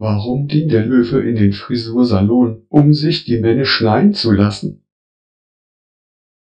Warum ging der Löwe in den Frisursalon, um sich die Männer schneiden zu lassen?